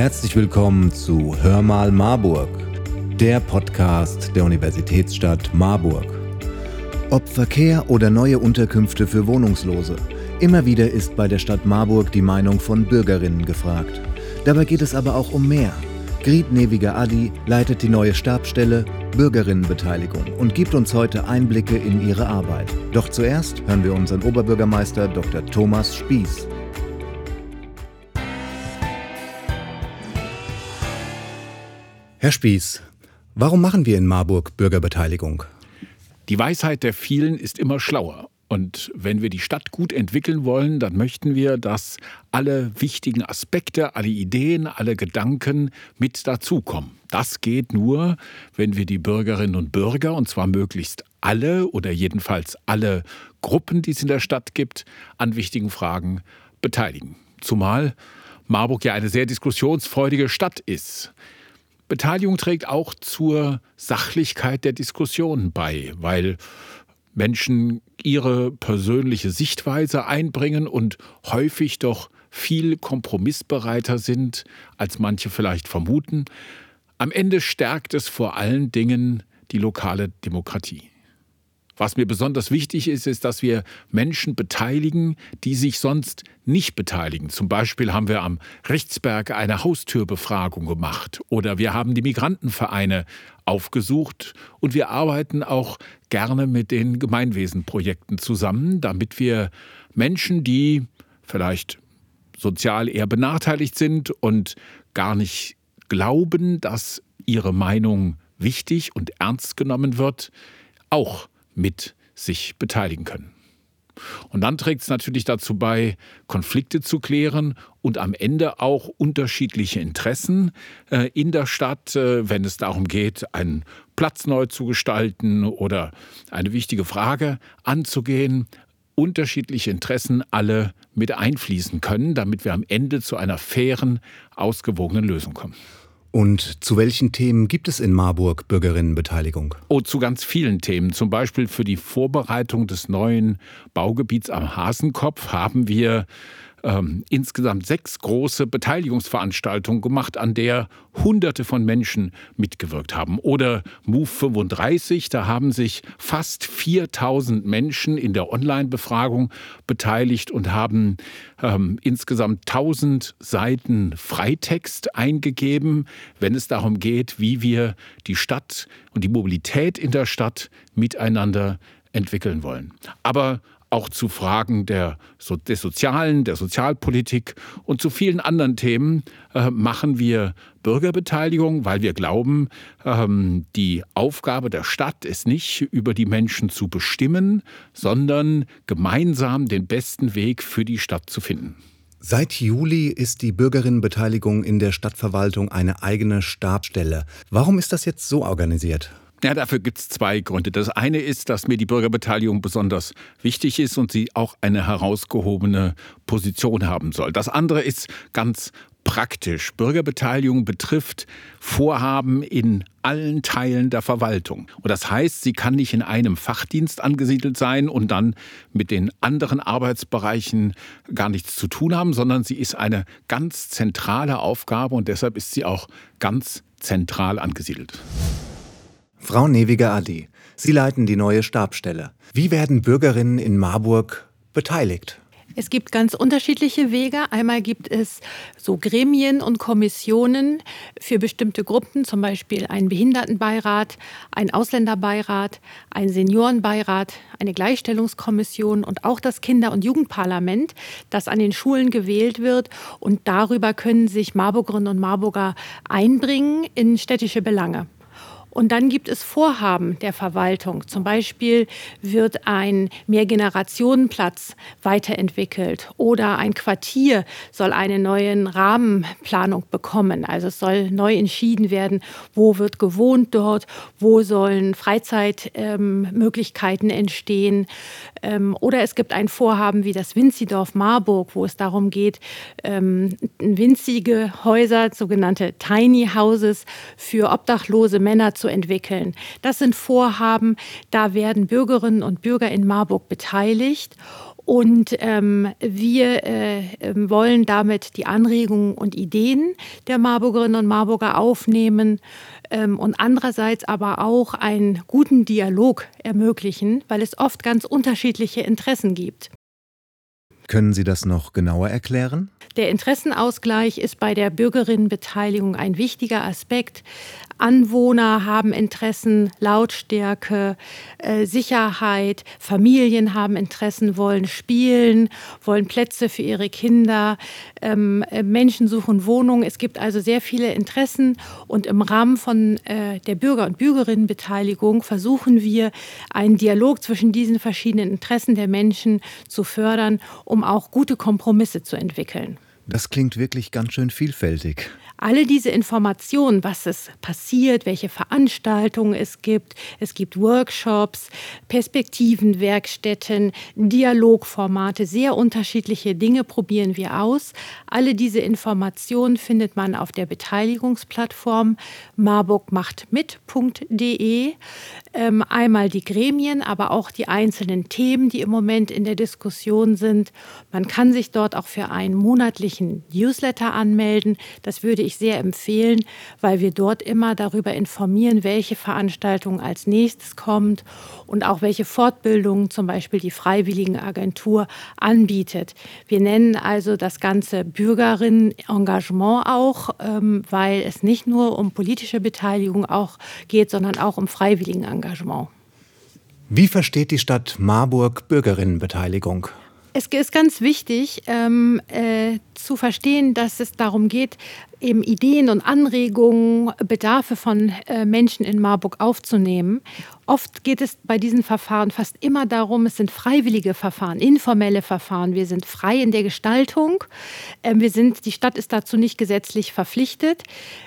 Herzlich willkommen zu Hör mal Marburg, der Podcast der Universitätsstadt Marburg. Ob Verkehr oder neue Unterkünfte für Wohnungslose, immer wieder ist bei der Stadt Marburg die Meinung von Bürgerinnen gefragt. Dabei geht es aber auch um mehr. Grit Neviger Adi leitet die neue Stabstelle Bürgerinnenbeteiligung und gibt uns heute Einblicke in ihre Arbeit. Doch zuerst hören wir unseren Oberbürgermeister Dr. Thomas Spieß. Herr Spieß, warum machen wir in Marburg Bürgerbeteiligung? Die Weisheit der vielen ist immer schlauer. Und wenn wir die Stadt gut entwickeln wollen, dann möchten wir, dass alle wichtigen Aspekte, alle Ideen, alle Gedanken mit dazukommen. Das geht nur, wenn wir die Bürgerinnen und Bürger, und zwar möglichst alle oder jedenfalls alle Gruppen, die es in der Stadt gibt, an wichtigen Fragen beteiligen. Zumal Marburg ja eine sehr diskussionsfreudige Stadt ist. Beteiligung trägt auch zur Sachlichkeit der Diskussion bei, weil Menschen ihre persönliche Sichtweise einbringen und häufig doch viel kompromissbereiter sind, als manche vielleicht vermuten. Am Ende stärkt es vor allen Dingen die lokale Demokratie. Was mir besonders wichtig ist, ist, dass wir Menschen beteiligen, die sich sonst nicht beteiligen. Zum Beispiel haben wir am Rechtsberg eine Haustürbefragung gemacht oder wir haben die Migrantenvereine aufgesucht und wir arbeiten auch gerne mit den Gemeinwesenprojekten zusammen, damit wir Menschen, die vielleicht sozial eher benachteiligt sind und gar nicht glauben, dass ihre Meinung wichtig und ernst genommen wird, auch mit sich beteiligen können. Und dann trägt es natürlich dazu bei, Konflikte zu klären und am Ende auch unterschiedliche Interessen äh, in der Stadt, äh, wenn es darum geht, einen Platz neu zu gestalten oder eine wichtige Frage anzugehen, unterschiedliche Interessen alle mit einfließen können, damit wir am Ende zu einer fairen, ausgewogenen Lösung kommen. Und zu welchen Themen gibt es in Marburg Bürgerinnenbeteiligung? Oh, zu ganz vielen Themen. Zum Beispiel für die Vorbereitung des neuen Baugebiets am Hasenkopf haben wir ähm, insgesamt sechs große Beteiligungsveranstaltungen gemacht, an der Hunderte von Menschen mitgewirkt haben. Oder Move 35, da haben sich fast 4000 Menschen in der Online-Befragung beteiligt und haben ähm, insgesamt 1000 Seiten Freitext eingegeben, wenn es darum geht, wie wir die Stadt und die Mobilität in der Stadt miteinander entwickeln wollen. Aber auch zu Fragen der, des Sozialen, der Sozialpolitik und zu vielen anderen Themen äh, machen wir Bürgerbeteiligung, weil wir glauben, ähm, die Aufgabe der Stadt ist nicht, über die Menschen zu bestimmen, sondern gemeinsam den besten Weg für die Stadt zu finden. Seit Juli ist die Bürgerinnenbeteiligung in der Stadtverwaltung eine eigene Stabstelle. Warum ist das jetzt so organisiert? Ja, dafür gibt es zwei Gründe. Das eine ist, dass mir die Bürgerbeteiligung besonders wichtig ist und sie auch eine herausgehobene Position haben soll. Das andere ist ganz praktisch. Bürgerbeteiligung betrifft Vorhaben in allen Teilen der Verwaltung. Und das heißt, sie kann nicht in einem Fachdienst angesiedelt sein und dann mit den anderen Arbeitsbereichen gar nichts zu tun haben, sondern sie ist eine ganz zentrale Aufgabe und deshalb ist sie auch ganz zentral angesiedelt. Frau Neviger Adi, Sie leiten die neue Stabstelle. Wie werden Bürgerinnen in Marburg beteiligt? Es gibt ganz unterschiedliche Wege. Einmal gibt es so Gremien und Kommissionen für bestimmte Gruppen, zum Beispiel einen Behindertenbeirat, einen Ausländerbeirat, einen Seniorenbeirat, eine Gleichstellungskommission und auch das Kinder- und Jugendparlament, das an den Schulen gewählt wird. Und darüber können sich Marburgerinnen und Marburger einbringen in städtische Belange. Und dann gibt es Vorhaben der Verwaltung. Zum Beispiel wird ein Mehrgenerationenplatz weiterentwickelt oder ein Quartier soll eine neue Rahmenplanung bekommen. Also es soll neu entschieden werden, wo wird gewohnt dort, wo sollen Freizeitmöglichkeiten ähm, entstehen. Ähm, oder es gibt ein Vorhaben wie das Winzidorf Marburg, wo es darum geht, ähm, winzige Häuser, sogenannte Tiny Houses für obdachlose Männer zu entwickeln. Das sind Vorhaben, da werden Bürgerinnen und Bürger in Marburg beteiligt. Und ähm, wir äh, ähm, wollen damit die Anregungen und Ideen der Marburgerinnen und Marburger aufnehmen ähm, und andererseits aber auch einen guten Dialog ermöglichen, weil es oft ganz unterschiedliche Interessen gibt. Können Sie das noch genauer erklären? Der Interessenausgleich ist bei der Bürgerinnenbeteiligung ein wichtiger Aspekt. Anwohner haben Interessen, Lautstärke, äh, Sicherheit, Familien haben Interessen, wollen spielen, wollen Plätze für ihre Kinder, ähm, äh, Menschen suchen Wohnungen. Es gibt also sehr viele Interessen und im Rahmen von äh, der Bürger- und Bürgerinnenbeteiligung versuchen wir, einen Dialog zwischen diesen verschiedenen Interessen der Menschen zu fördern, um auch gute Kompromisse zu entwickeln. Das klingt wirklich ganz schön vielfältig alle diese Informationen, was es passiert, welche Veranstaltungen es gibt, es gibt Workshops, Perspektivenwerkstätten, Dialogformate, sehr unterschiedliche Dinge probieren wir aus. Alle diese Informationen findet man auf der Beteiligungsplattform marburgmachtmit.de. Ähm, einmal die Gremien, aber auch die einzelnen Themen, die im Moment in der Diskussion sind. Man kann sich dort auch für einen monatlichen Newsletter anmelden. Das würde ich sehr empfehlen, weil wir dort immer darüber informieren, welche Veranstaltung als nächstes kommt und auch welche Fortbildungen zum Beispiel die Freiwilligenagentur anbietet. Wir nennen also das ganze Bürgerinnenengagement auch, ähm, weil es nicht nur um politische Beteiligung auch geht, sondern auch um Freiwilligenengagement. Engagement. Wie versteht die Stadt Marburg Bürgerinnenbeteiligung? Es ist ganz wichtig ähm, äh, zu verstehen, dass es darum geht, eben Ideen und Anregungen, Bedarfe von äh, Menschen in Marburg aufzunehmen. Oft geht es bei diesen Verfahren fast immer darum, es sind freiwillige Verfahren, informelle Verfahren. Wir sind frei in der Gestaltung. Ähm, wir sind, die Stadt ist dazu nicht gesetzlich verpflichtet.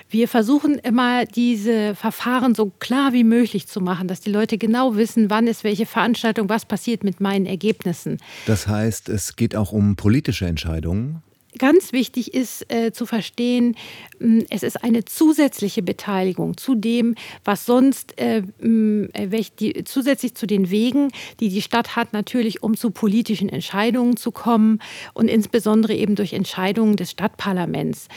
Wir versuchen immer, diese Verfahren so klar wie möglich zu machen, dass die Leute genau wissen, wann ist welche Veranstaltung, was passiert mit meinen Ergebnissen. Das heißt, es geht auch um politische Entscheidungen? Ganz wichtig ist äh, zu verstehen, mh, hm, es ist eine zusätzliche Beteiligung zu dem, was sonst äh, mh, hm, äh, die, zusätzlich zu den Wegen, die die Stadt hat, natürlich um zu politischen Entscheidungen zu kommen und insbesondere eben durch Entscheidungen des Stadtparlaments.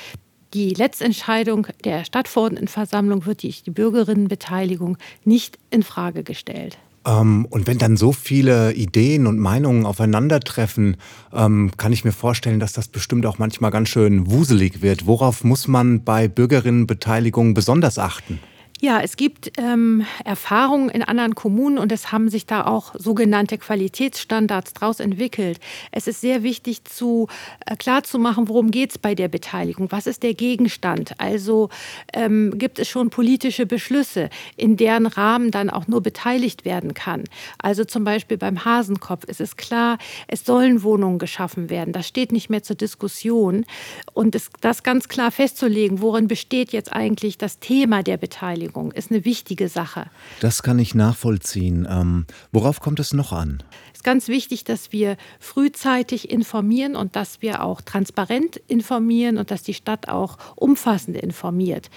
Die Letztentscheidung der Stadtverordnetenversammlung wird durch die Bürgerinnenbeteiligung nicht in Frage gestellt. Ähm, und wenn dann so viele Ideen und Meinungen aufeinandertreffen, ähm, kann ich mir vorstellen, dass das bestimmt auch manchmal ganz schön wuselig wird. Worauf muss man bei Bürgerinnenbeteiligung besonders achten? Ja, es gibt ähm, Erfahrungen in anderen Kommunen und es haben sich da auch sogenannte Qualitätsstandards daraus entwickelt. Es ist sehr wichtig, zu, äh, klar worum geht es bei der Beteiligung. Was ist der Gegenstand? Also ähm, gibt es schon politische Beschlüsse, in deren Rahmen dann auch nur beteiligt werden kann. Also zum Beispiel beim Hasenkopf ist es klar, es sollen Wohnungen geschaffen werden. Das steht nicht mehr zur Diskussion. Und es, das ganz klar festzulegen, worin besteht jetzt eigentlich das Thema der Beteiligung. Beteiligung ist eine wichtige Sache. Das kann ich nachvollziehen. Ähm, worauf kommt es noch an? Es ist ganz wichtig, dass wir frühzeitig informieren und dass wir auch transparent informieren und dass die Stadt auch umfassend informiert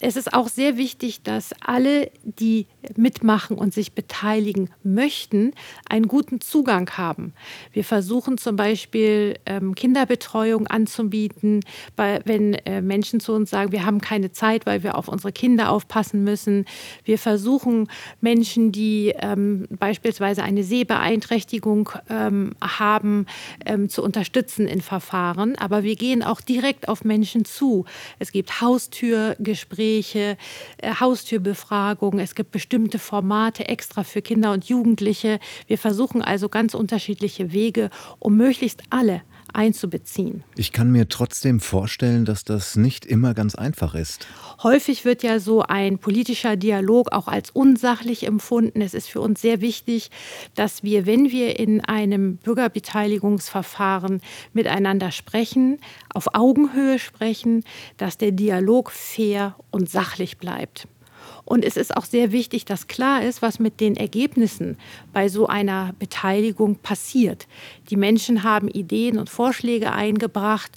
es ist auch sehr wichtig, dass alle, die mitmachen und sich beteiligen möchten, einen guten Zugang haben. Wir versuchen zum Beispiel ähm, Kinderbetreuung anzubieten, wenn äh, Menschen zu uns sagen, wir haben keine Zeit, weil wir auf unsere Kinder aufpassen müssen. Wir versuchen Menschen, die ähm, beispielsweise eine Sehbeeinträchtigung ähm, haben, zu unterstützen in Verfahren. Aber wir gehen auch direkt auf Menschen zu. Es gibt Haustürgespräche Gespräche, äh, Haustürbefragungen. Es gibt bestimmte Formate extra für Kinder und Jugendliche. Wir versuchen also ganz unterschiedliche Wege, um möglichst alle einzubeziehen. Ich kann mir trotzdem vorstellen, dass das nicht immer ganz einfach ist. Häufig wird ja so ein politischer Dialog auch als unsachlich empfunden. Es ist für uns sehr wichtig, dass wir, wenn wir in einem Bürgerbeteiligungsverfahren miteinander sprechen, auf Augenhöhe sprechen, dass der Dialog fair und sachlich bleibt. Und es ist auch sehr wichtig, dass klar ist, was mit den Ergebnissen bei so einer Beteiligung passiert. Die Menschen haben Ideen und Vorschläge eingebracht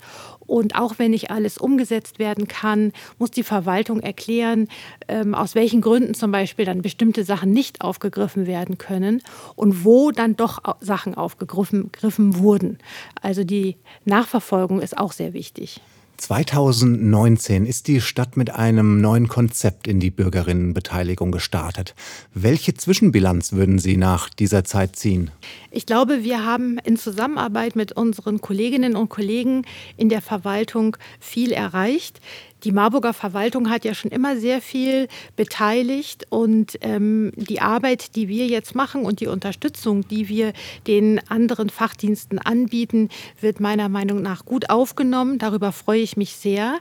Und auch wenn nicht alles umgesetzt werden kann, muss die Verwaltung erklären, ähm, aus welchen Gründen zum Beispiel dann bestimmte Sachen nicht aufgegriffen werden können und wo dann doch Sachen aufgegriffen wurden. Also die Nachverfolgung ist auch sehr wichtig. 2019 ist die Stadt mit einem neuen Konzept in die Bürgerinnenbeteiligung gestartet. Welche Zwischenbilanz würden Sie nach dieser Zeit ziehen? Ich glaube, wir haben in Zusammenarbeit mit unseren Kolleginnen und Kollegen in der Verwaltung viel erreicht. Die Marburger Verwaltung hat ja schon immer sehr viel beteiligt und ähm, die Arbeit, die wir jetzt machen und die Unterstützung, die wir den anderen Fachdiensten anbieten, wird meiner Meinung nach gut aufgenommen. Darüber freue ich mich sehr.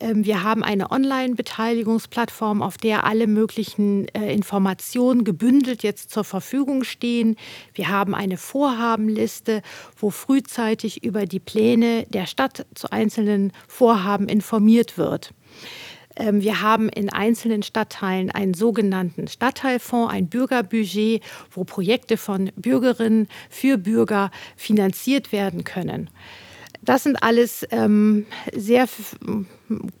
Ähm, wir haben eine Online-Beteiligungsplattform, auf der alle möglichen äh, Informationen gebündelt jetzt zur Verfügung stehen. Wir haben eine Vorhabenliste, wo frühzeitig über die Pläne der Stadt zu einzelnen Vorhaben informiert wird. Ähm, wir haben in einzelnen Stadtteilen einen sogenannten Stadtteilfonds, ein Bürgerbudget, wo Projekte von Bürgerinnen für Bürger finanziert werden können. Das sind alles ähm, sehr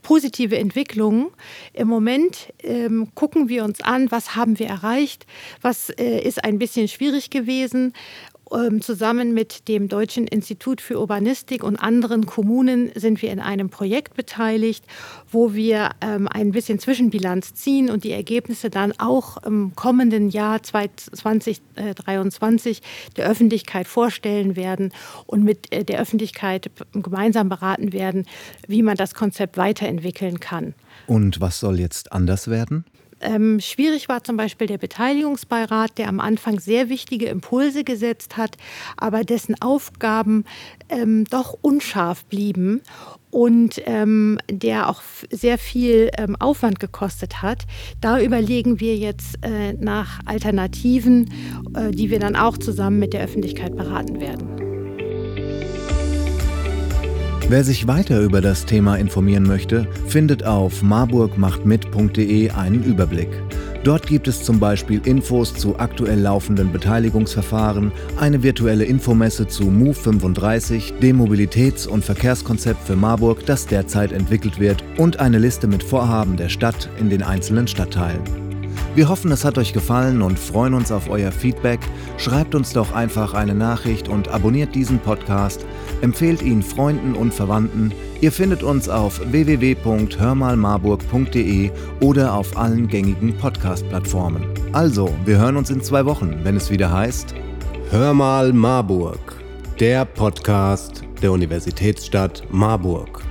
positive Entwicklungen. Im Moment ähm, gucken wir uns an, was haben wir erreicht, was äh, ist ein bisschen schwierig gewesen zusammen mit dem Deutschen Institut für Urbanistik und anderen Kommunen sind wir in einem Projekt beteiligt, wo wir ähm, ein bisschen Zwischenbilanz ziehen und die Ergebnisse dann auch im kommenden Jahr 2023 der Öffentlichkeit vorstellen werden und mit äh, der Öffentlichkeit gemeinsam beraten werden, wie man das Konzept weiterentwickeln kann. Und was soll jetzt anders werden? Ähm, schwierig war zum Beispiel der Beteiligungsbeirat, der am Anfang sehr wichtige Impulse gesetzt hat, aber dessen Aufgaben ähm, doch unscharf blieben und ähm, der auch sehr viel ähm, Aufwand gekostet hat. Da überlegen wir jetzt äh, nach Alternativen, äh, die wir dann auch zusammen mit der Öffentlichkeit beraten werden. Wer sich weiter über das Thema informieren möchte, findet auf marburgmachtmit.de einen Überblick. Dort gibt es zum Beispiel Infos zu aktuell laufenden Beteiligungsverfahren, eine virtuelle Infomesse zu Move 35, dem Mobilitäts- und Verkehrskonzept für Marburg, das derzeit entwickelt wird, und eine Liste mit Vorhaben der Stadt in den einzelnen Stadtteilen. Wir hoffen, es hat euch gefallen und freuen uns auf euer Feedback. Schreibt uns doch einfach eine Nachricht und abonniert diesen Podcast. Empfehlt ihn Freunden und Verwandten. Ihr findet uns auf www.hörmalmarburg.de oder auf allen gängigen Podcast-Plattformen. Also, wir hören uns in zwei Wochen, wenn es wieder heißt Hör mal Marburg, der Podcast der Universitätsstadt Marburg.